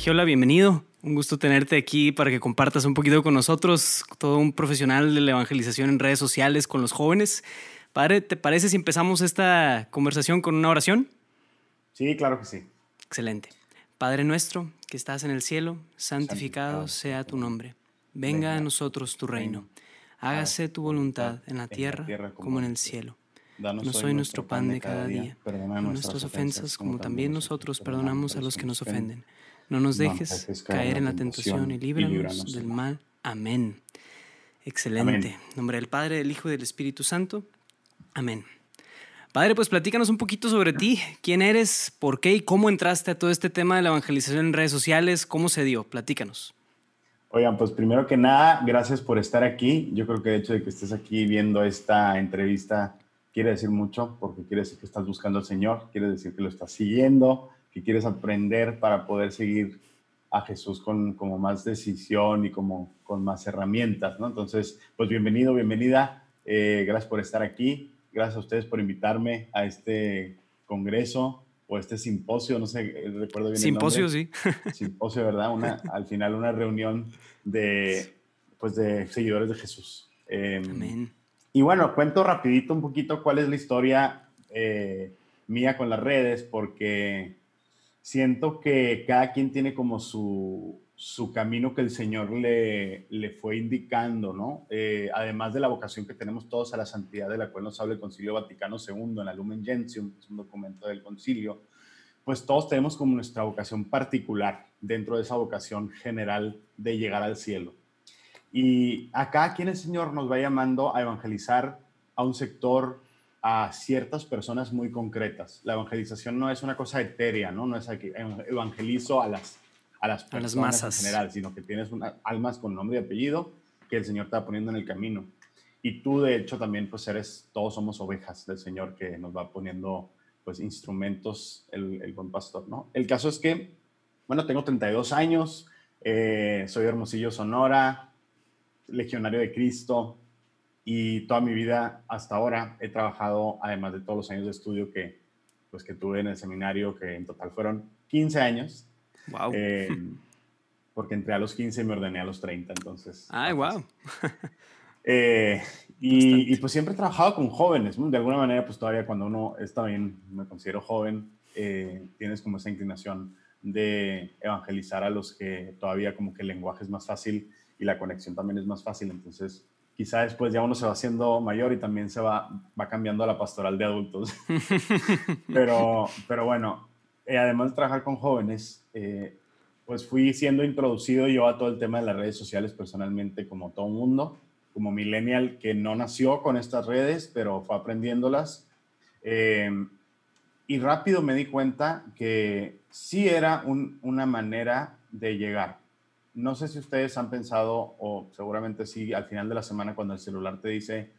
Gagiola, bienvenido. Un gusto tenerte aquí para que compartas un poquito con nosotros, todo un profesional de la evangelización en redes sociales con los jóvenes. Padre, ¿te parece si empezamos esta conversación con una oración? Sí, claro que sí. Excelente. Padre nuestro, que estás en el cielo, santificado, sea tu nombre. Venga a nosotros tu reino. Hágase tu voluntad en la tierra como en el cielo. Danos hoy nuestro pan de cada día. Perdona nuestras ofensas como también nosotros perdonamos a los que nos ofenden. No nos dejes caer en la tentación y líbranos del mal. Amén. Excelente. En nombre del Padre, del Hijo y del Espíritu Santo. Amén. Padre, pues platícanos un poquito sobre ti. ¿Quién eres? ¿Por qué? ¿Y cómo entraste a todo este tema de la evangelización en redes sociales? ¿Cómo se dio? Platícanos. Oigan, pues primero que nada, gracias por estar aquí. Yo creo que el hecho de que estés aquí viendo esta entrevista quiere decir mucho, porque quiere decir que estás buscando al Señor, quiere decir que lo estás siguiendo, que quieres aprender para poder seguir a Jesús con como más decisión y como con más herramientas, ¿no? Entonces, pues bienvenido, bienvenida. Eh, gracias por estar aquí. Gracias a ustedes por invitarme a este congreso o este simposio, no sé, eh, recuerdo bien. Simposio, sí. Simposio, ¿verdad? Una, al final una reunión de, pues de seguidores de Jesús. Em, Amén. Y bueno, cuento rapidito un poquito cuál es la historia eh, mía con las redes, porque siento que cada quien tiene como su, su camino que el Señor le, le fue indicando, ¿no? Eh, además de la vocación que tenemos todos a la santidad, de la cual nos habla el Concilio Vaticano II en la Lumen Gentium, es un documento del concilio, pues todos tenemos como nuestra vocación particular dentro de esa vocación general de llegar al cielo. Y acá aquí el Señor nos va llamando a evangelizar a un sector, a ciertas personas muy concretas. La evangelización no es una cosa etérea, ¿no? No es que evangelizo a las, a las personas masas. en general, sino que tienes una, almas con nombre y apellido que el Señor está poniendo en el camino. Y tú, de hecho, también, pues eres, todos somos ovejas del Señor que nos va poniendo, pues, instrumentos el, el buen pastor, ¿no? El caso es que, bueno, tengo 32 años, eh, soy Hermosillo, Sonora, legionario de Cristo y toda mi vida hasta ahora he trabajado, además de todos los años de estudio que, pues, que tuve en el seminario, que en total fueron 15 años. Wow. Eh, porque entré a los 15 y me ordené a los 30, entonces. Ay, wow. Eh, y, y, pues siempre he trabajado con jóvenes, de alguna manera pues todavía cuando uno está bien, me considero joven, eh, tienes como esa inclinación de evangelizar a los que todavía como que el lenguaje es más fácil y la conexión también es más fácil. Entonces, quizá después ya uno se va haciendo mayor y también se va, va cambiando a la pastoral de adultos. pero, pero bueno, eh, además de trabajar con jóvenes, eh, pues fui siendo introducido yo a todo el tema de las redes sociales personalmente, como todo mundo, como millennial que no nació con estas redes, pero fue aprendiéndolas. Eh, y rápido me di cuenta que sí era una manera de llegar no sé si ustedes han pensado, o seguramente sí, al final de la semana cuando el celular te dice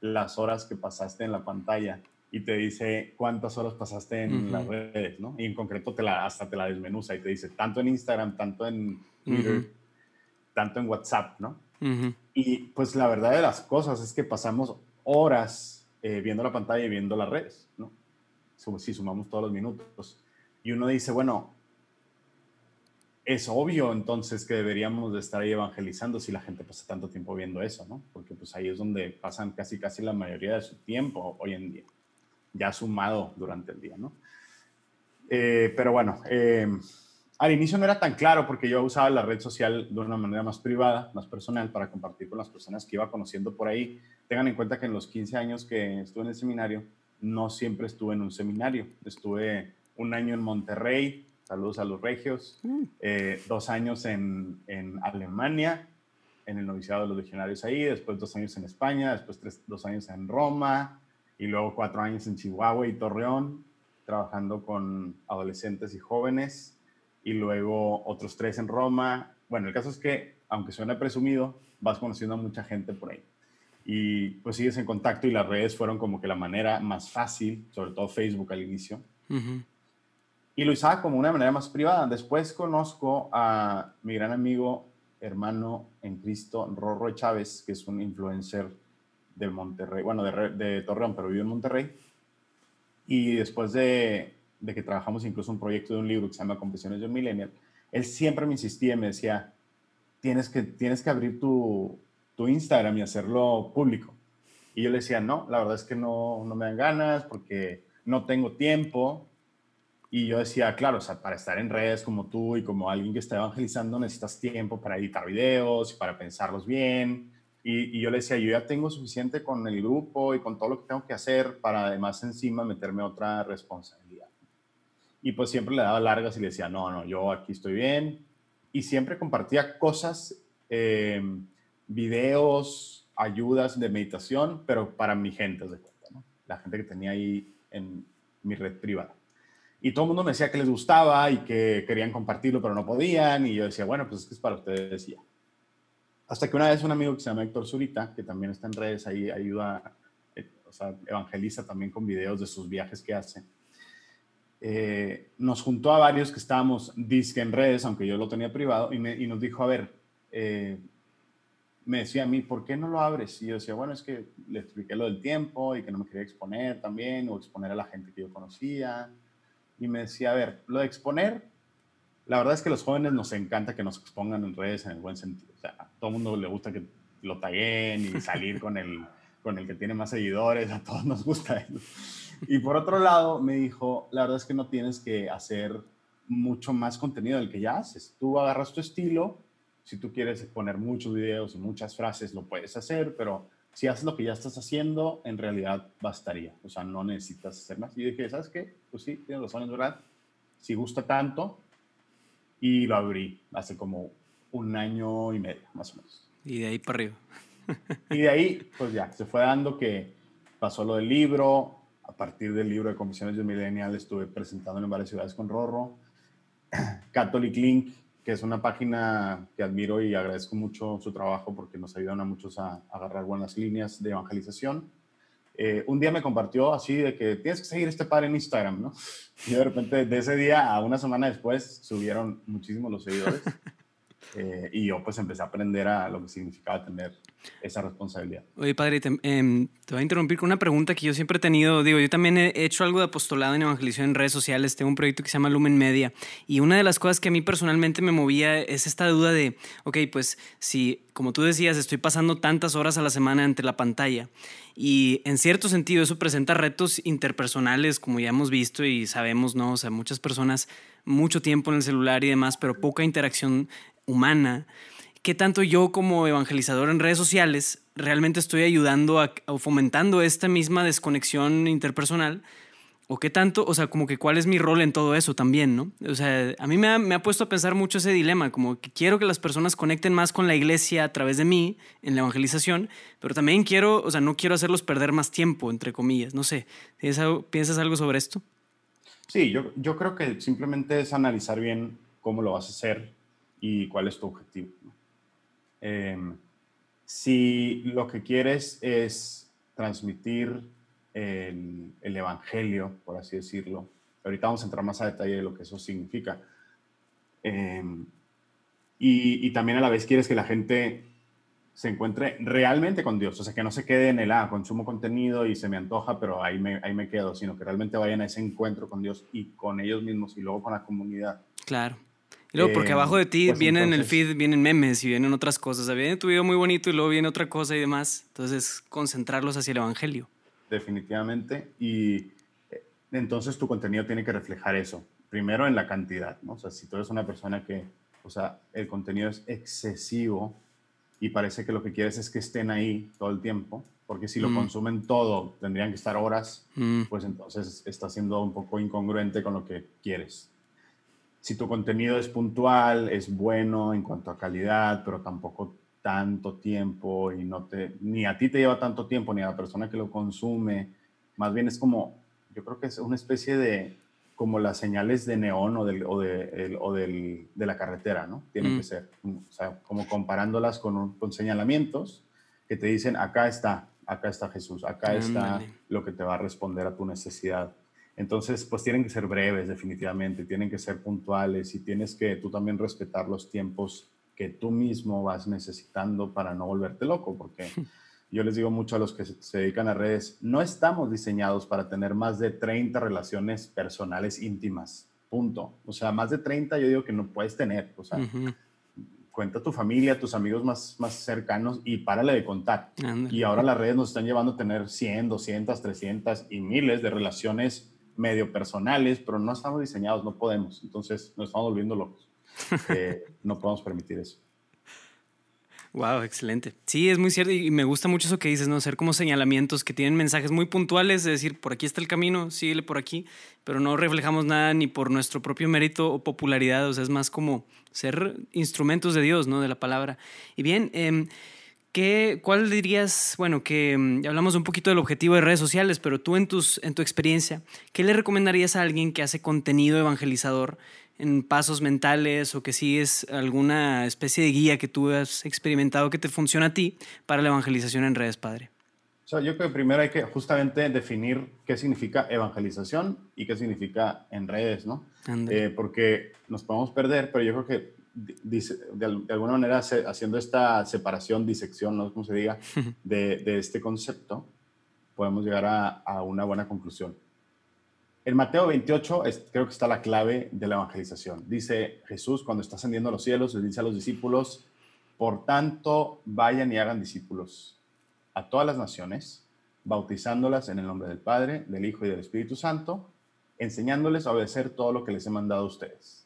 las horas que pasaste en la pantalla y te dice cuántas horas pasaste en las redes, ¿no? Y en concreto te la, hasta te la desmenuza y te dice tanto en Instagram, tanto en Twitter, tanto en WhatsApp, ¿no? Y pues la verdad de las cosas es que pasamos horas eh, viendo la pantalla y viendo las redes, ¿no? Si sumamos todos los minutos. Y uno dice, bueno, es obvio entonces que deberíamos de estar ahí evangelizando si la gente pasa tanto tiempo viendo eso, ¿no? Porque pues ahí es donde pasan casi casi la mayoría de su tiempo hoy en día, ya sumado durante el día, ¿no? Eh, pero bueno, eh, al inicio no era tan claro porque yo usaba la red social de una manera más privada, más personal, para compartir con las personas que iba conociendo por ahí. Tengan en cuenta que en los 15 años que estuve en el seminario, no siempre estuve en un seminario. Estuve un año en Monterrey, Saludos a los regios. Mm. Eh, dos años en, en, Alemania, en el noviciado de los legionarios ahí, después dos años en España, después tres, dos años en Roma y luego cuatro años en Chihuahua y Torreón, trabajando con adolescentes y jóvenes, y luego otros tres en Roma. Bueno, el caso es que, aunque suena presumido, vas conociendo a mucha gente por ahí. Y pues sigues en contacto y las redes fueron como que la manera más fácil, sobre todo Facebook al inicio, y lo usaba como una manera más privada. Después conozco a mi gran amigo, hermano en Cristo, Rorro Chávez, que es un influencer del Monterrey, bueno, de, de Torreón, pero vive en Monterrey. Y después de, de, que trabajamos incluso un proyecto de un libro que se llama Confesiones de un Millennial, él siempre me insistía y me decía, tienes que, tienes que abrir tu, tu Instagram y hacerlo público. Y yo le decía, no, la verdad es que no, no me dan ganas porque no tengo tiempo. Y yo decía, claro, o sea, para estar en redes como tú y como alguien que está evangelizando necesitas tiempo para editar videos para pensarlos bien. Y, y, yo le decía, yo ya tengo suficiente con el grupo y con todo lo que tengo que hacer para además encima meterme otra responsabilidad. Y pues siempre le daba largas y le decía, no, no, yo aquí estoy bien. Y siempre compartía cosas, eh, videos, ayudas de meditación, pero para mi gente, de cuenta, ¿no? La gente que tenía ahí en mi red privada. Y todo el mundo me decía que les gustaba y que querían compartirlo, pero no podían. Y yo decía, bueno, pues es que es para ustedes ya. Hasta que una vez un amigo que se llama Héctor Zurita, que también está en redes, ahí ayuda, eh, o sea, evangeliza también con videos de sus viajes que hace. Eh, nos juntó a varios que estábamos disque en redes, aunque yo lo tenía privado, y, me, y nos dijo, a ver, eh, me decía a mí, ¿por qué no lo abres? Y yo decía, bueno, es que le expliqué lo del tiempo y que no me quería exponer también o exponer a la gente que yo conocía. Y me decía, a ver, lo de exponer, la verdad es que a los jóvenes nos encanta que nos expongan en redes en el buen sentido. O sea, a todo el mundo le gusta que lo taguen y salir con el, con el que tiene más seguidores, a todos nos gusta eso. Y por otro lado, me dijo, la verdad es que no tienes que hacer mucho más contenido del que ya haces. Tú agarras tu estilo si tú quieres poner muchos videos y muchas frases, lo puedes hacer, pero si haces lo que ya estás haciendo, en realidad bastaría. O sea, no necesitas hacer más. Y dije, ¿sabes qué? Pues sí, tienes razón, es verdad. Si gusta tanto, y lo abrí hace como un año y medio, más o menos. Y de ahí para arriba. y de ahí, pues ya, se fue dando que pasó lo del libro. A partir del libro de Comisiones de Millennial estuve presentándolo en varias ciudades con Rorro. Catholic Link que es una página que admiro y agradezco mucho su trabajo porque nos ayudan a muchos a, agarrar buenas líneas de evangelización. Eh, un día me compartió así de que tienes que seguir este padre en Instagram, ¿no? Y de repente de ese día a una semana después subieron muchísimos los seguidores. Eh, y yo pues empecé a aprender a lo que significaba tener esa responsabilidad. Oye, padre, em, te, voy a interrumpir con una pregunta que yo siempre he tenido. Digo, yo también he hecho algo de apostolado en evangelización en redes sociales. Tengo un proyecto que se llama Lumen Media. Y una de las cosas que a mí personalmente me movía es esta duda de, ok, pues si, como tú decías, estoy pasando tantas horas a la semana ante la pantalla y en cierto sentido eso presenta retos interpersonales, como ya hemos visto y sabemos, ¿no? O sea, muchas personas mucho tiempo en el celular y demás, pero poca interacción humana, ¿qué tanto yo como evangelizador en redes sociales realmente estoy ayudando o fomentando esta misma desconexión interpersonal? ¿O qué tanto, o sea, como que cuál es mi rol en todo eso también, ¿no? O sea, a mí me ha, me ha, puesto a pensar mucho ese dilema, como que quiero que las personas conecten más con la iglesia a través de mí en la evangelización, pero también quiero, o sea, no quiero hacerlos perder más tiempo, entre comillas, no sé. ¿Piensas algo sobre esto? Sí, yo, yo creo que simplemente es analizar bien cómo lo vas a hacer y cuál es tu objetivo. Em, si lo que quieres es transmitir el, el, evangelio, por así decirlo, ahorita vamos a entrar más a detalle de lo que eso significa, em, y, y, también a la vez quieres que la gente se encuentre realmente con Dios, o sea, que no se quede en el, ah, consumo contenido y se me antoja, pero ahí me, ahí me quedo, sino que realmente vayan a ese encuentro con Dios y con ellos mismos y luego con la comunidad. Claro. Y luego, porque abajo de ti pues vienen el feed, vienen memes y vienen otras cosas. O sea, viene tu video muy bonito y luego viene otra cosa y demás. Entonces, concentrarlos hacia el evangelio. Definitivamente. Y eh, entonces tu contenido tiene que reflejar eso. Primero en la cantidad, ¿no? O sea, si tú eres una persona que, o sea, el contenido es excesivo y parece que lo que quieres es que estén ahí todo el tiempo, porque si lo mm. consumen todo, tendrían que estar horas, mm. pues entonces está siendo un poco incongruente con lo que quieres si tu contenido es puntual, es bueno en cuanto a calidad, pero tampoco tanto tiempo y no te, ni a ti te lleva tanto tiempo, ni a la persona que lo consume, más bien es como, yo creo que es una especie de, como las señales de neón o, del, o, de, o del, de la carretera, ¿no? Tienen mm. que ser, o sea, como comparándolas con, con, señalamientos que te dicen, acá está, acá está Jesús, acá está lo que te va a responder a tu necesidad. Entonces, pues tienen que ser breves definitivamente, tienen que ser puntuales y tienes que tú también respetar los tiempos que tú mismo vas necesitando para no volverte loco, porque yo les digo mucho a los que se, dedican a redes, no estamos diseñados para tener más de 30 relaciones personales íntimas punto. O sea, más de 30 yo digo que no puedes tener. O sea, cuenta tu familia, tus amigos más, más cercanos y párale de contar. Y ahora las redes nos están llevando a tener 100, 200, 300 y miles de relaciones medio personales, pero no estamos diseñados, no podemos. Entonces nos estamos volviendo locos. Eh, no podemos permitir eso. Wow, excelente. Sí, es muy cierto y me gusta mucho eso que dices, ¿no? Ser como señalamientos que tienen mensajes muy puntuales, de decir, por aquí está el camino, síguele por aquí, pero no reflejamos nada ni por nuestro propio mérito o popularidad, o sea, es más como ser instrumentos de Dios, ¿no? De la palabra. Y bien, eh, ¿Qué, ¿Cuál dirías, bueno, que mm, hablamos un poquito del objetivo de redes sociales, pero tú en, tus, en tu experiencia, ¿qué le recomendarías a alguien que hace contenido evangelizador en pasos mentales o que sigues alguna especie de guía que tú has experimentado que te funciona a ti para la evangelización en redes, padre? yo creo que primero hay que justamente definir qué significa evangelización y qué significa en redes, ¿no? Eh, porque nos podemos perder, pero yo creo que de, alguna manera haciendo esta separación, disección, no sé cómo se diga, de, este concepto, podemos llegar a, una buena conclusión. En Mateo 28 creo que está la clave de la evangelización. Dice Jesús cuando está ascendiendo a los cielos, le dice a los discípulos, por tanto, vayan y hagan discípulos a todas las naciones, bautizándolas en el nombre del Padre, del Hijo y del Espíritu Santo, enseñándoles a obedecer todo lo que les he mandado a ustedes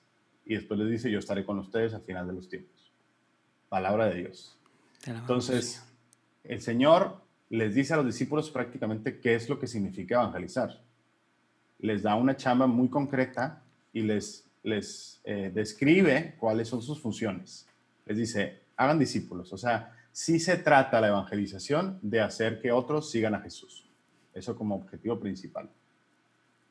y después les dice, yo estaré con ustedes al final de los tiempos. Palabra de Dios. Entonces, el Señor les dice a los discípulos prácticamente qué es lo que significa evangelizar. Les da una chamba muy concreta y les, les eh, describe cuáles son sus funciones. Les dice, hagan discípulos. O sea, sí se trata la evangelización de hacer que otros sigan a Jesús. Eso como objetivo principal.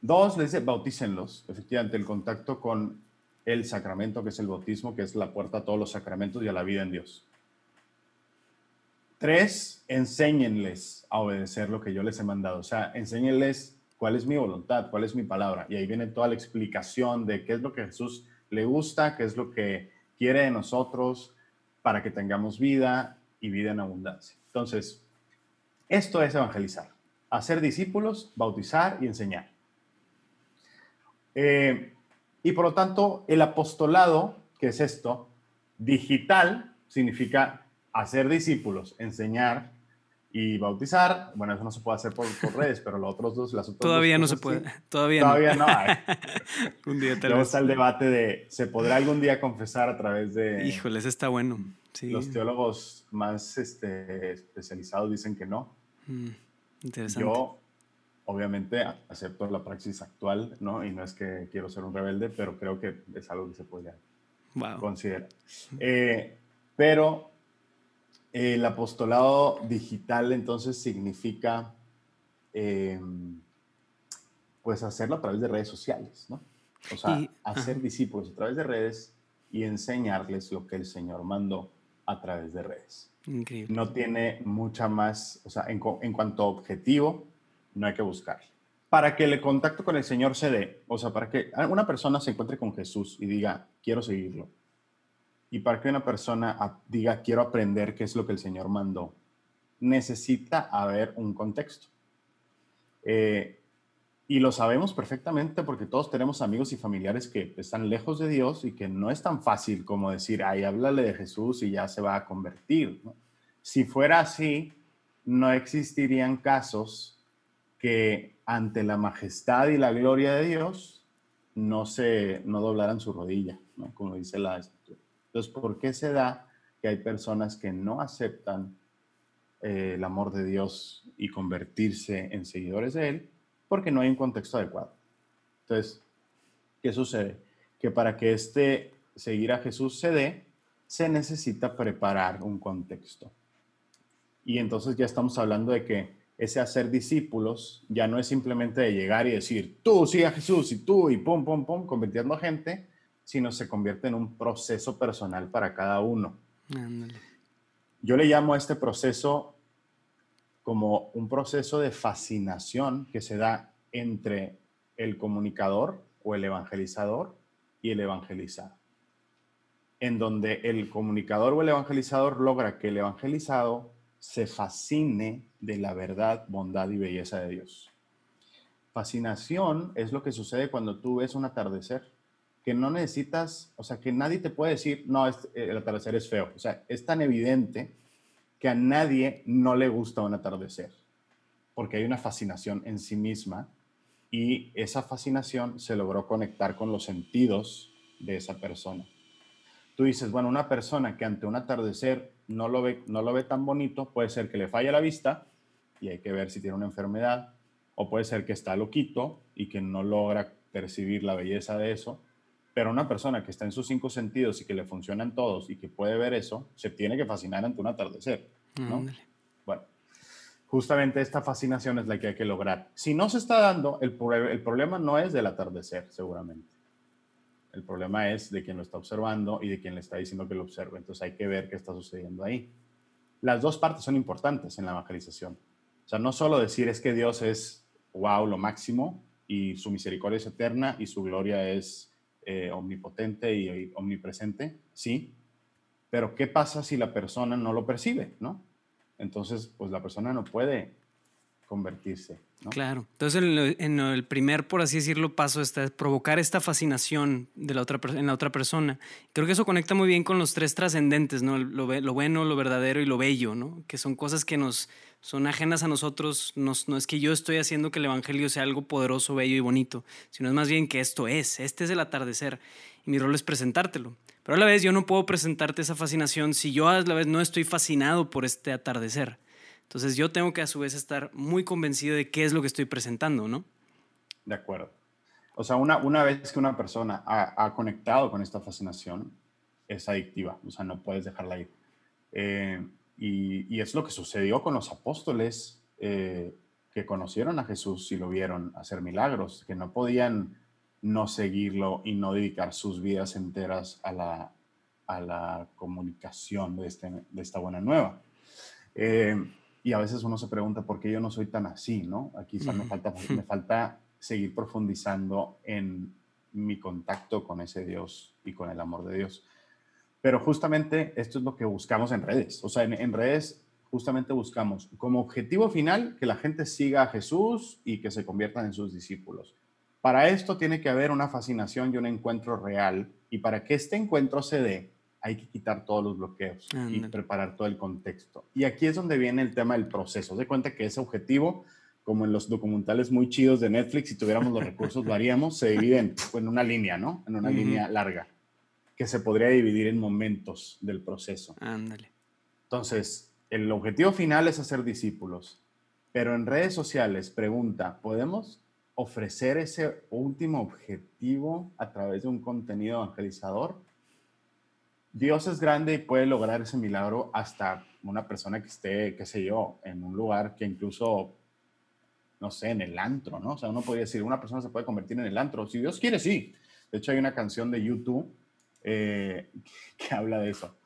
Dos, les dice, bautícenlos. Efectivamente, el contacto con el sacramento que es el bautismo, que es la puerta a todos los sacramentos y a la vida en Dios. Tres, enséñenles a obedecer lo que yo les he mandado. O sea, enséñenles cuál es mi voluntad, cuál es mi palabra. Y ahí viene toda la explicación de qué es lo que Jesús le gusta, qué es lo que quiere de nosotros para que tengamos vida y vida en abundancia. Entonces, esto es evangelizar, hacer discípulos, bautizar y enseñar. Eh, y por lo tanto, el apostolado, que es esto, digital, significa hacer discípulos, enseñar y bautizar. Bueno, eso no se puede hacer por, redes, pero los otros dos, las otras Todavía no se puede. Todavía, Todavía no. un día tal está el debate de, ¿se podrá algún día confesar a través de... Híjoles, está bueno. Los teólogos más este, especializados dicen que no. Mm, interesante. Yo obviamente acepto la praxis actual, ¿no? Y no es que quiero ser un rebelde, pero creo que es algo que se puede considerar. Eh, pero el apostolado digital entonces significa em, pues hacerlo a través de redes sociales, ¿no? O sea, hacer discípulos a través de redes y enseñarles lo que el Señor mandó a través de redes. Increíble. No tiene mucha más, o sea, en, en cuanto a objetivo, no hay que buscar. Para que el contacto con el Señor se dé, o sea, para que una persona se encuentre con Jesús y diga, quiero seguirlo, y para que una persona diga, quiero aprender qué es lo que el Señor mandó, necesita haber un contexto. Eh, y lo sabemos perfectamente porque todos tenemos amigos y familiares que están lejos de Dios y que no es tan fácil como decir, ay, háblale de Jesús y ya se va a convertir. Si fuera así, no existirían casos que ante la majestad y la gloria de Dios no se no doblaran su rodilla, como dice la escritura. Entonces, ¿por qué se da que hay personas que no aceptan eh, el amor de Dios y convertirse en seguidores de Él? Porque no hay un contexto adecuado. Entonces, ¿qué sucede? Que para que este seguir a Jesús se dé, se necesita preparar un contexto. Y entonces ya estamos hablando de que ese hacer discípulos ya no es simplemente de llegar y decir, tú sí a Jesús y tú y pum, pum, pum, convirtiendo a gente, sino se convierte en un proceso personal para cada uno. Yo le llamo a este proceso como un proceso de fascinación que se da entre el comunicador o el evangelizador y el evangelizado. En donde el comunicador o el evangelizador logra que el evangelizado se fascine de la verdad, bondad y belleza de Dios. Fascinación es lo que sucede cuando tú ves un atardecer que no necesitas, o sea, que nadie te puede decir, no, el atardecer es feo. O sea, es tan evidente que a nadie no le gusta un atardecer, porque hay una fascinación en sí misma y esa fascinación se logró conectar con los sentidos de esa persona. Tú dices, bueno, una persona que ante un atardecer no lo ve, no lo ve tan bonito, puede ser que le falle la vista y hay que ver si tiene una enfermedad, o puede ser que está loquito y que no logra percibir la belleza de eso, pero una persona que está en sus cinco sentidos y que le funcionan todos y que puede ver eso, se tiene que fascinar ante un atardecer, ¿no? Bueno, justamente esta fascinación es la que hay que lograr. Si no se está dando, el, el problema no es del atardecer, seguramente. El problema es de quien lo está observando y de quien le está diciendo que lo observe. Entonces hay que ver qué está sucediendo ahí. Las dos partes son importantes en la evangelización. O sea, no solo decir es que Dios es, wow, lo máximo y su misericordia es eterna y su gloria es eh, omnipotente y, omnipresente, sí, pero ¿qué pasa si la persona no lo percibe, no? Entonces, pues la persona no puede convertirse. Claro. Entonces, en, el primer, por así decirlo, paso está provocar esta fascinación de la otra, en la otra persona. Creo que eso conecta muy bien con los tres trascendentes, ¿no? Lo, lo, bueno, lo verdadero y lo bello, ¿no? Que son cosas que nos son ajenas a nosotros. no es que yo estoy haciendo que el Evangelio sea algo poderoso, bello y bonito, sino es más bien que esto es, este es el atardecer. Y mi rol es presentártelo. Pero a la vez yo no puedo presentarte esa fascinación si yo a la vez no estoy fascinado por este atardecer. Entonces yo tengo que a su vez estar muy convencido de qué es lo que estoy presentando, ¿no? De acuerdo. O sea, una, una vez que una persona ha, conectado con esta fascinación, es adictiva, o sea, no puedes dejarla ir. Eh, y, y, es lo que sucedió con los apóstoles eh, que conocieron a Jesús y lo vieron hacer milagros, que no podían no seguirlo y no dedicar sus vidas enteras a la, a la comunicación de, este, de esta buena nueva. Eh, y a veces uno se pregunta por qué yo no soy tan así, ¿no? Aquí me, falta, me falta seguir profundizando en mi contacto con ese Dios y con el amor de Dios. Pero justamente esto es lo que buscamos en redes. O sea, en, redes justamente buscamos como objetivo final que la gente siga a Jesús y que se conviertan en sus discípulos. Para esto tiene que haber una fascinación y un encuentro real. Y para que este encuentro se dé, hay que quitar todos los bloqueos y preparar todo el contexto. Y aquí es donde viene el tema del proceso. De cuenta que ese objetivo, como en los documentales muy chidos de Netflix, si tuviéramos los recursos, lo haríamos, se divide en, una línea, ¿no? En una línea larga, que se podría dividir en momentos del proceso. Ándale. Entonces, el objetivo final es hacer discípulos, pero en redes sociales, pregunta, ¿podemos ofrecer ese último objetivo a través de un contenido evangelizador? Dios es grande y puede lograr ese milagro hasta una persona que esté, qué sé yo, en un lugar que incluso, no sé, en el antro, ¿no? O sea, uno podría decir, una persona se puede convertir en el antro. Si Dios quiere, sí. De hecho, hay una canción de YouTube eh, que habla de eso.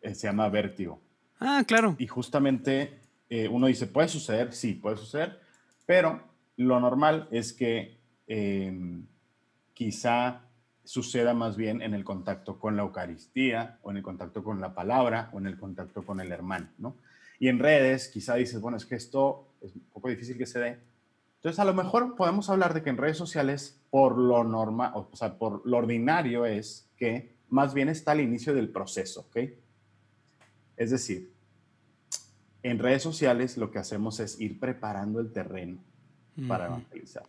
Eh, se llama Vértigo. Ah, claro. Y justamente eh, uno dice, ¿puede suceder? Sí, puede suceder. Pero lo normal es que quizá suceda más bien en el contacto con la Eucaristía o en el contacto con la palabra o en el contacto con el hermano, ¿no? Y en redes quizá dices, bueno, es que esto es un poco difícil que se dé. Entonces, a lo mejor podemos hablar de que en redes sociales, por lo normal, o sea, por lo ordinario es que más bien está al inicio del proceso, ¿ok? Es decir, en redes sociales lo que hacemos es ir preparando el terreno para evangelizar.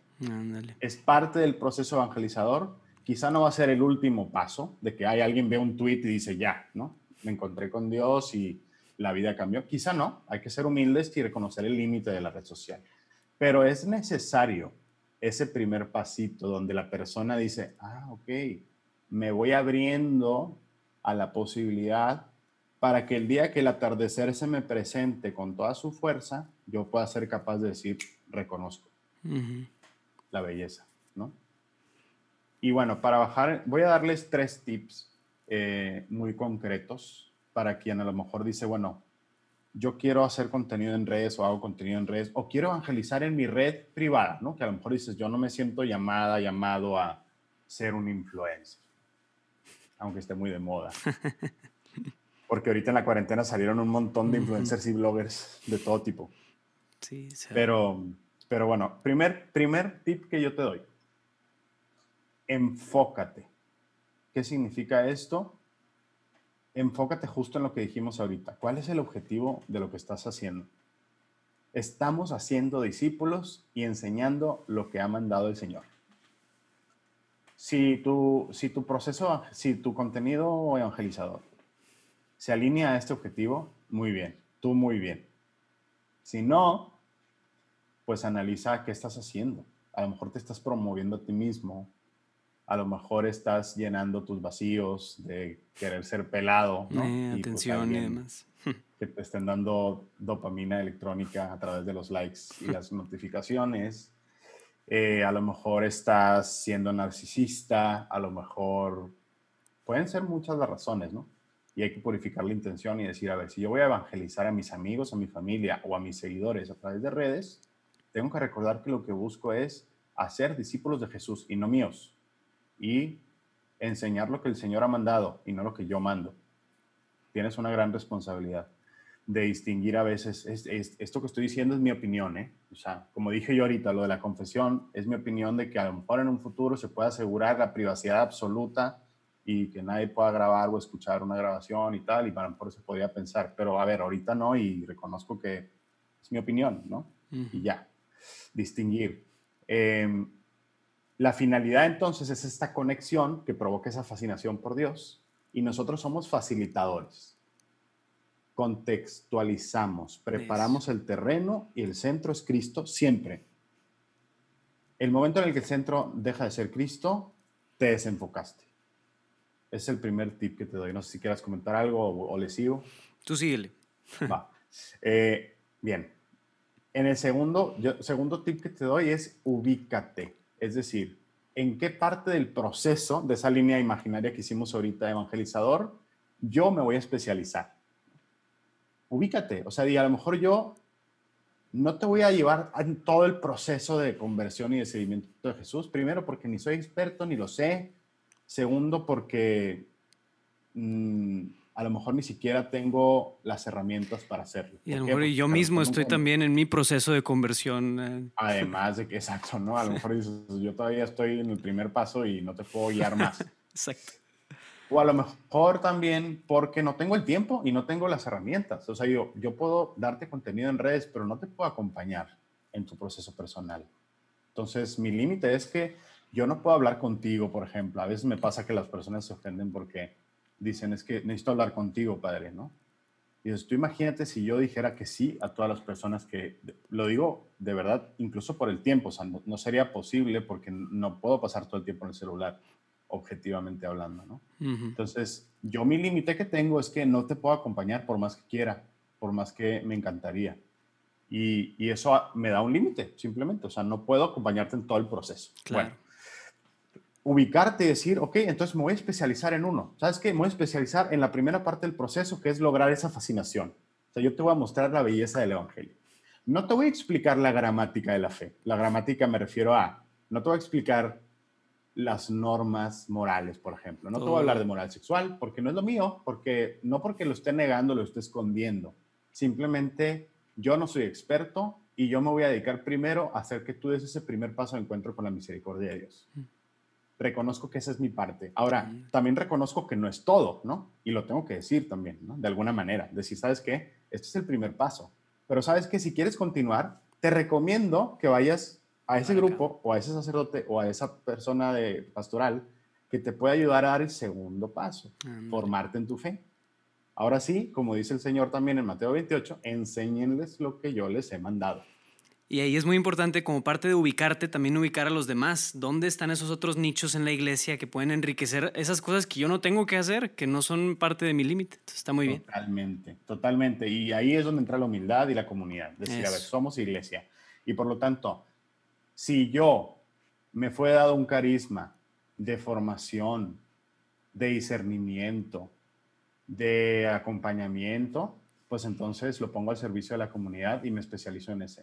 Es parte del proceso evangelizador, quizá no va a ser el último paso de que hay alguien ve un tweet y dice, ya, ¿no? Me encontré con Dios y la vida cambió. Quizá no, hay que ser humildes y reconocer el límite de la red social. Pero es necesario ese primer pasito donde la persona dice, ah, ok, me voy abriendo a la posibilidad para que el día que el atardecer se me presente con toda su fuerza, yo pueda ser capaz de decir, reconozco la belleza. Y bueno, para bajar, voy a darles tres tips eh, muy concretos para quien a lo mejor dice, bueno, yo quiero hacer contenido en redes o hago contenido en redes o quiero evangelizar en mi red privada, ¿no? Que a lo mejor dices, yo no me siento llamada, llamado a ser un influencer, aunque esté muy de moda. Porque ahorita en la cuarentena salieron un montón de influencers y bloggers de todo tipo. Sí, sí. Pero, pero bueno, primer, primer tip que yo te doy enfócate. ¿Qué significa esto? Enfócate justo en lo que dijimos ahorita. ¿Cuál es el objetivo de lo que estás haciendo? Estamos haciendo discípulos y enseñando lo que ha mandado el Señor. Si tu, si tu proceso, si tu contenido evangelizador se alinea a este objetivo, muy bien, tú muy bien. Si no, pues analiza qué estás haciendo. A lo mejor te estás promoviendo a ti mismo, a lo mejor estás llenando tus vacíos de querer ser pelado, ¿no? Eh, pues, atención y demás. Que te estén dando dopamina electrónica a través de los likes y las notificaciones. Eh, a lo mejor estás siendo narcisista, a lo mejor pueden ser muchas las razones, ¿no? Y hay que purificar la intención y decir, a ver, si yo voy a evangelizar a mis amigos, a mi familia o a mis seguidores a través de redes, tengo que recordar que lo que busco es hacer discípulos de Jesús y no míos y enseñar lo que el Señor ha mandado y no lo que yo mando. Tienes una gran responsabilidad de distinguir a veces, esto que estoy diciendo es mi opinión, ¿eh? O sea, como dije yo ahorita, lo de la confesión es mi opinión de que a lo mejor en un futuro se puede asegurar la privacidad absoluta y que nadie pueda grabar o escuchar una grabación y tal, y para lo mejor se podría pensar, pero a ver, ahorita no y reconozco que es mi opinión, ¿no? Y ya, distinguir. Eh, la finalidad entonces es esta conexión que provoca esa fascinación por Dios y nosotros somos facilitadores. Contextualizamos, preparamos el terreno y el centro es Cristo siempre. El momento en el que el centro deja de ser Cristo, te desenfocaste. Es el primer tip que te doy. No sé si quieras comentar algo o, le sigo. Tú síguele. Va. Eh, bien. En el segundo, segundo tip que te doy es ubícate. Es decir, en qué parte del proceso de esa línea imaginaria que hicimos ahorita, evangelizador, yo me voy a especializar. Ubícate, o sea, a lo mejor yo no te voy a llevar en todo el proceso de conversión y de seguimiento de Jesús. Primero, porque ni soy experto, ni lo sé. Segundo, porque mm, a lo mejor ni siquiera tengo las herramientas para hacerlo. Y a lo mejor yo mismo estoy también en mi proceso de conversión. Eh. Además de que, exacto, ¿no? A lo mejor dices, yo todavía estoy en el primer paso y no te puedo guiar más. exacto. O a lo mejor también porque no tengo el tiempo y no tengo las herramientas. O sea, yo, yo puedo darte contenido en redes, pero no te puedo acompañar en tu proceso personal. Entonces, mi límite es que yo no puedo hablar contigo, por ejemplo. A veces me pasa que las personas se ofenden porque dicen, es que necesito hablar contigo, padre, ¿no? Y dices, tú imagínate si yo dijera que sí a todas las personas que, lo digo de verdad, incluso por el tiempo, o sea, no, sería posible porque no puedo pasar todo el tiempo en el celular, objetivamente hablando, ¿no? Entonces, yo mi límite que tengo es que no te puedo acompañar por más que quiera, por más que me encantaría. Y, y eso me da un límite, simplemente, o sea, no puedo acompañarte en todo el proceso. Claro ubicarte y decir, ok, entonces me voy a especializar en uno. ¿Sabes qué? Me voy a especializar en la primera parte del proceso, que es lograr esa fascinación. O sea, yo te voy a mostrar la belleza del Evangelio. No te voy a explicar la gramática de la fe. La gramática me refiero a, no te voy a explicar las normas morales, por ejemplo. No te voy a hablar de moral sexual, porque no es lo mío, porque no porque lo esté negando, lo esté escondiendo. Simplemente yo no soy experto y yo me voy a dedicar primero a hacer que tú des ese primer paso de encuentro con la misericordia de Dios. Reconozco que esa es mi parte. Ahora, también reconozco que no es todo, ¿no? Y lo tengo que decir también, ¿no? De alguna manera. Decir, ¿sabes qué? Este es el primer paso. Pero sabes que si quieres continuar, te recomiendo que vayas a ese grupo o a ese sacerdote o a esa persona de pastoral que te pueda ayudar a dar el segundo paso, formarte en tu fe. Ahora sí, como dice el Señor también en Mateo 28, enséñenles lo que yo les he mandado. Y ahí es muy importante, como parte de ubicarte, también ubicar a los demás. ¿Dónde están esos otros nichos en la iglesia que pueden enriquecer esas cosas que yo no tengo que hacer, que no son parte de mi límite? Está muy bien. Totalmente, totalmente. Y ahí es donde entra la humildad y la comunidad. Decir, a ver, somos iglesia. Y por lo tanto, si yo me fue dado un carisma de formación, de discernimiento, de acompañamiento, pues entonces lo pongo al servicio de la comunidad y me especializo en ese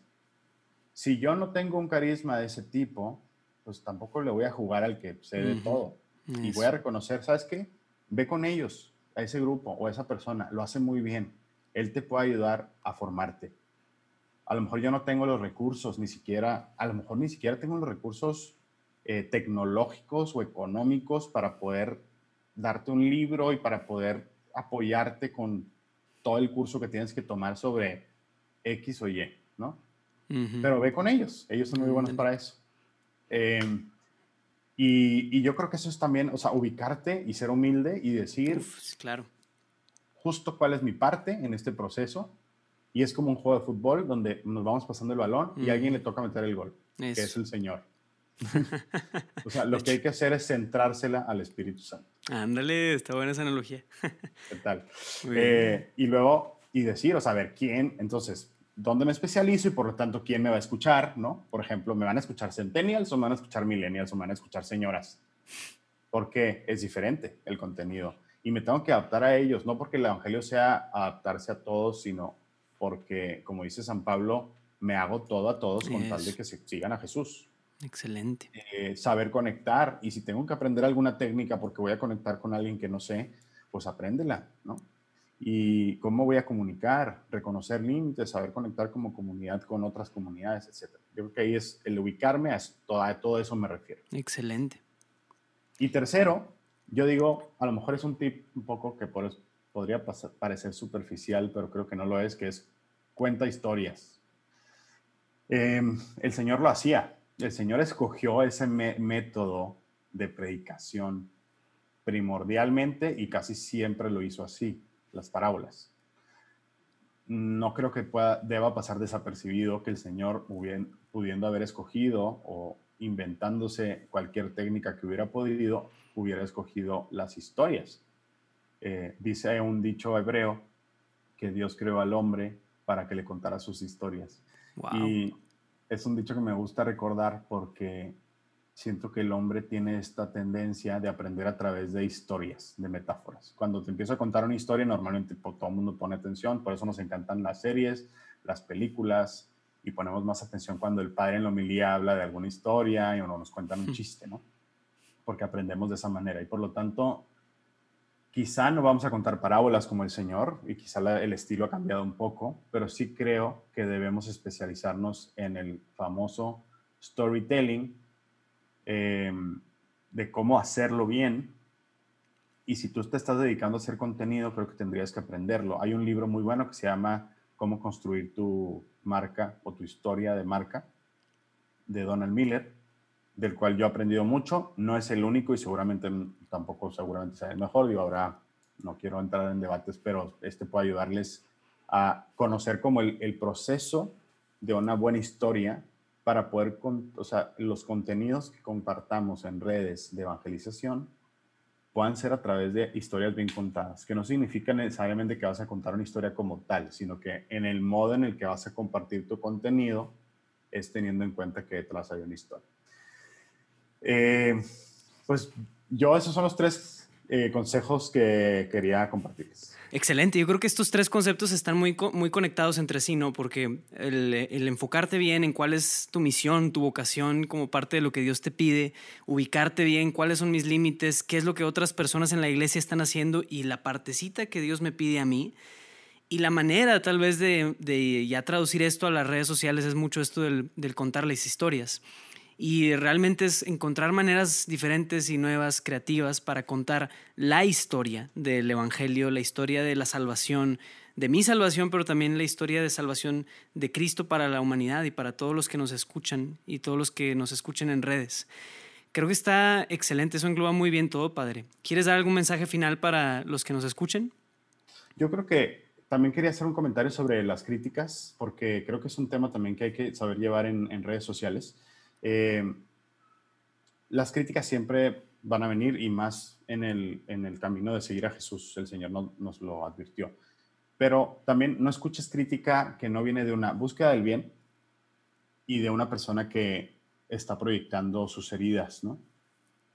si yo no tengo un carisma de ese tipo, pues tampoco le voy a jugar al que sé de todo. Y voy a reconocer, ¿sabes qué? Ve con ellos, a ese grupo o a esa persona, lo hace muy bien. Él te puede ayudar a formarte. A lo mejor yo no tengo los recursos, ni siquiera, a lo mejor ni siquiera tengo los recursos eh, tecnológicos o económicos para poder darte un libro y para poder apoyarte con todo el curso que tienes que tomar sobre X o Y, ¿no? Pero ve con ellos, ellos son muy buenos para eso. Em, y, yo creo que eso es también, o sea, ubicarte y ser humilde y decir, claro. justo cuál es mi parte en este proceso. Y es como un juego de fútbol donde nos vamos pasando el balón y a alguien le toca meter el gol, que es el Señor. o sea, lo que hay que hacer es centrársela al Espíritu Santo. Ándale, está buena esa analogía. ¿Qué tal? Eh, y luego, y decir, o sea, a ver, ¿quién? Entonces, ¿dónde me especializo y por lo tanto quién me va a escuchar? ¿no? Por ejemplo, ¿me van a escuchar centennials o me van a escuchar millennials o me van a escuchar señoras? Porque es diferente el contenido. Y me tengo que adaptar a ellos, no porque el Evangelio sea adaptarse a todos, sino porque, como dice San Pablo, me hago todo a todos con tal de que se sigan a Jesús. Excelente. Eh, saber conectar y si tengo que aprender alguna técnica porque voy a conectar con alguien que no sé, pues apréndela, ¿no? Y cómo voy a comunicar, reconocer límites, saber conectar como comunidad con otras comunidades, etc. Yo creo que ahí es el ubicarme, a todo, a todo eso me refiero. Excelente. Y tercero, yo digo, a lo mejor es un tip un poco que por, podría parecer superficial, pero creo que no lo es, que es cuenta historias. Em, el Señor lo hacía, el Señor escogió ese método de predicación primordialmente y casi siempre lo hizo así, las parábolas. No creo que pueda, deba pasar desapercibido que el Señor, pudiendo haber escogido o inventándose cualquier técnica que hubiera podido, hubiera escogido las historias. Eh, dice un dicho hebreo que Dios creó al hombre para que le contara sus historias. Y es un dicho que me gusta recordar porque siento que el hombre tiene esta tendencia de aprender a través de historias, de metáforas. Cuando te empiezo a contar una historia, normalmente todo el mundo pone atención, por eso nos encantan las series, las películas, y ponemos más atención cuando el padre en la homilía habla de alguna historia y uno nos cuentan un hmm. chiste, ¿no? Porque aprendemos de esa manera. Y por lo tanto, Quizá no vamos a contar parábolas como el Señor y quizá el estilo ha cambiado un poco, pero sí creo que debemos especializarnos en el famoso storytelling, em, de cómo hacerlo bien. Y si tú te estás dedicando a hacer contenido, creo que tendrías que aprenderlo. Hay un libro muy bueno que se llama Cómo construir tu marca o tu historia de marca de Donald Miller del cual yo he aprendido mucho. No es el único y seguramente tampoco seguramente sea el mejor. Digo, ahora no quiero entrar en debates, pero este puede ayudarles a conocer como el, el proceso de una buena historia para poder, o sea, los contenidos que compartamos en redes de evangelización puedan ser a través de historias bien contadas, que no significa necesariamente que vas a contar una historia como tal, sino que en el modo en el que vas a compartir tu contenido es teniendo en cuenta que detrás hay una historia. Eh, pues yo esos son los tres eh, consejos que quería compartirles. Excelente, yo creo que estos tres conceptos están muy, muy conectados entre sí, ¿no? Porque el, enfocarte bien en cuál es tu misión, tu vocación como parte de lo que Dios te pide, ubicarte bien, cuáles son mis límites, qué es lo que otras personas en la iglesia están haciendo y la partecita que Dios me pide a mí. Y la manera tal vez de, de ya traducir esto a las redes sociales es mucho esto del, del contar las historias. Y realmente es encontrar maneras diferentes y nuevas, creativas, para contar la historia del Evangelio, la historia de la salvación, de mi salvación, pero también la historia de salvación de Cristo para la humanidad y para todos los que nos escuchan y todos los que nos escuchen en redes. Creo que está excelente, eso engloba muy bien todo, Padre. ¿Quieres dar algún mensaje final para los que nos escuchen? Yo creo que también quería hacer un comentario sobre las críticas, porque creo que es un tema también que hay que saber llevar en, en redes sociales. Eh, las críticas siempre van a venir y más en el, en el camino de seguir a Jesús. El Señor nos lo advirtió. Pero también no escuches crítica que no viene de una búsqueda del bien y de una persona que está proyectando sus heridas, ¿no?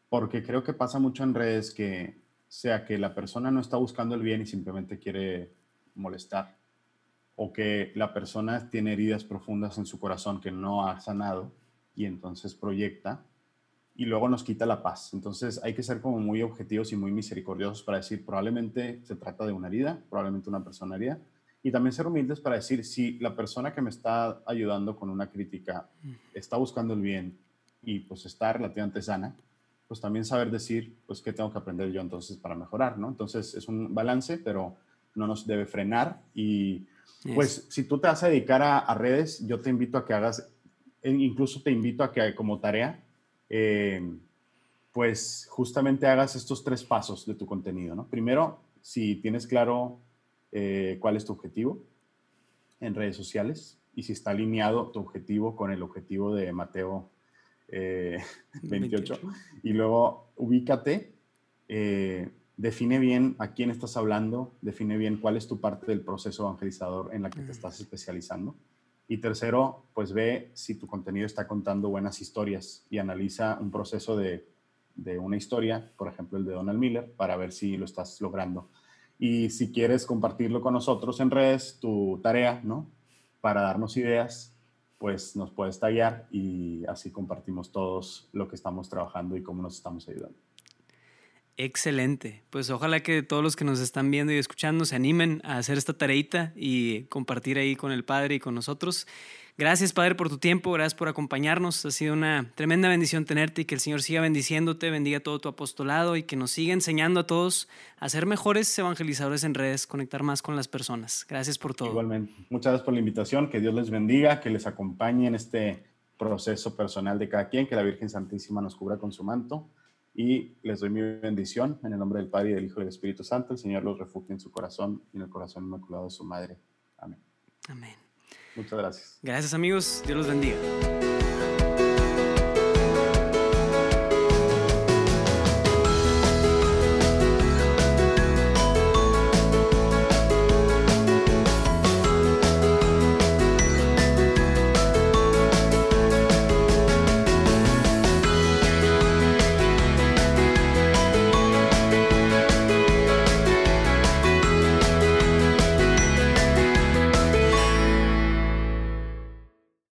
Porque creo que pasa mucho en redes que sea que la persona no está buscando el bien y simplemente quiere molestar, o que la persona tiene heridas profundas en su corazón que no ha sanado y entonces proyecta y luego nos quita la paz. Entonces hay que ser como muy objetivos y muy misericordiosos para decir, probablemente se trata de una herida, probablemente una persona herida, y también ser humildes para decir, si la persona que me está ayudando con una crítica está buscando el bien y pues está relativamente sana, pues también saber decir, pues, qué tengo que aprender yo entonces para mejorar, ¿no? Entonces es un balance, pero no nos debe frenar y pues si tú te vas a dedicar a, redes, yo te invito a que hagas, incluso te invito a que como tarea, eh, pues justamente hagas estos tres pasos de tu contenido, ¿no? Primero, si tienes claro eh, cuál es tu objetivo en redes sociales y si está alineado tu objetivo con el objetivo de Mateo 28. Eh, y luego ubícate, eh, define bien a quién estás hablando, define bien cuál es tu parte del proceso evangelizador en la que te estás especializando. Y tercero, pues ve si tu contenido está contando buenas historias y analiza un proceso de, de una historia, por ejemplo el de Donald Miller, para ver si lo estás logrando. Y si quieres compartirlo con nosotros en redes, tu tarea, ¿no? Para darnos ideas, pues nos puedes tallar y así compartimos todos lo que estamos trabajando y cómo nos estamos ayudando. Excelente. Pues ojalá que todos los que nos están viendo y escuchando se animen a hacer esta tareita y compartir ahí con el Padre y con nosotros. Gracias, Padre, por tu tiempo, gracias por acompañarnos. Ha sido una tremenda bendición tenerte y que el Señor siga bendiciéndote, bendiga todo tu apostolado y que nos siga enseñando a todos a ser mejores evangelizadores en redes, conectar más con las personas. Gracias por todo. Igualmente. Muchas gracias por la invitación, que Dios les bendiga, que les acompañe en este proceso personal de cada quien, que la Virgen Santísima nos cubra con su manto y les doy mi bendición en el nombre del Padre y del Hijo y del Espíritu Santo. El Señor los refugie en su corazón y en el corazón inmaculado de su Madre. Amén. Amén. Muchas gracias. Gracias amigos. Dios los bendiga.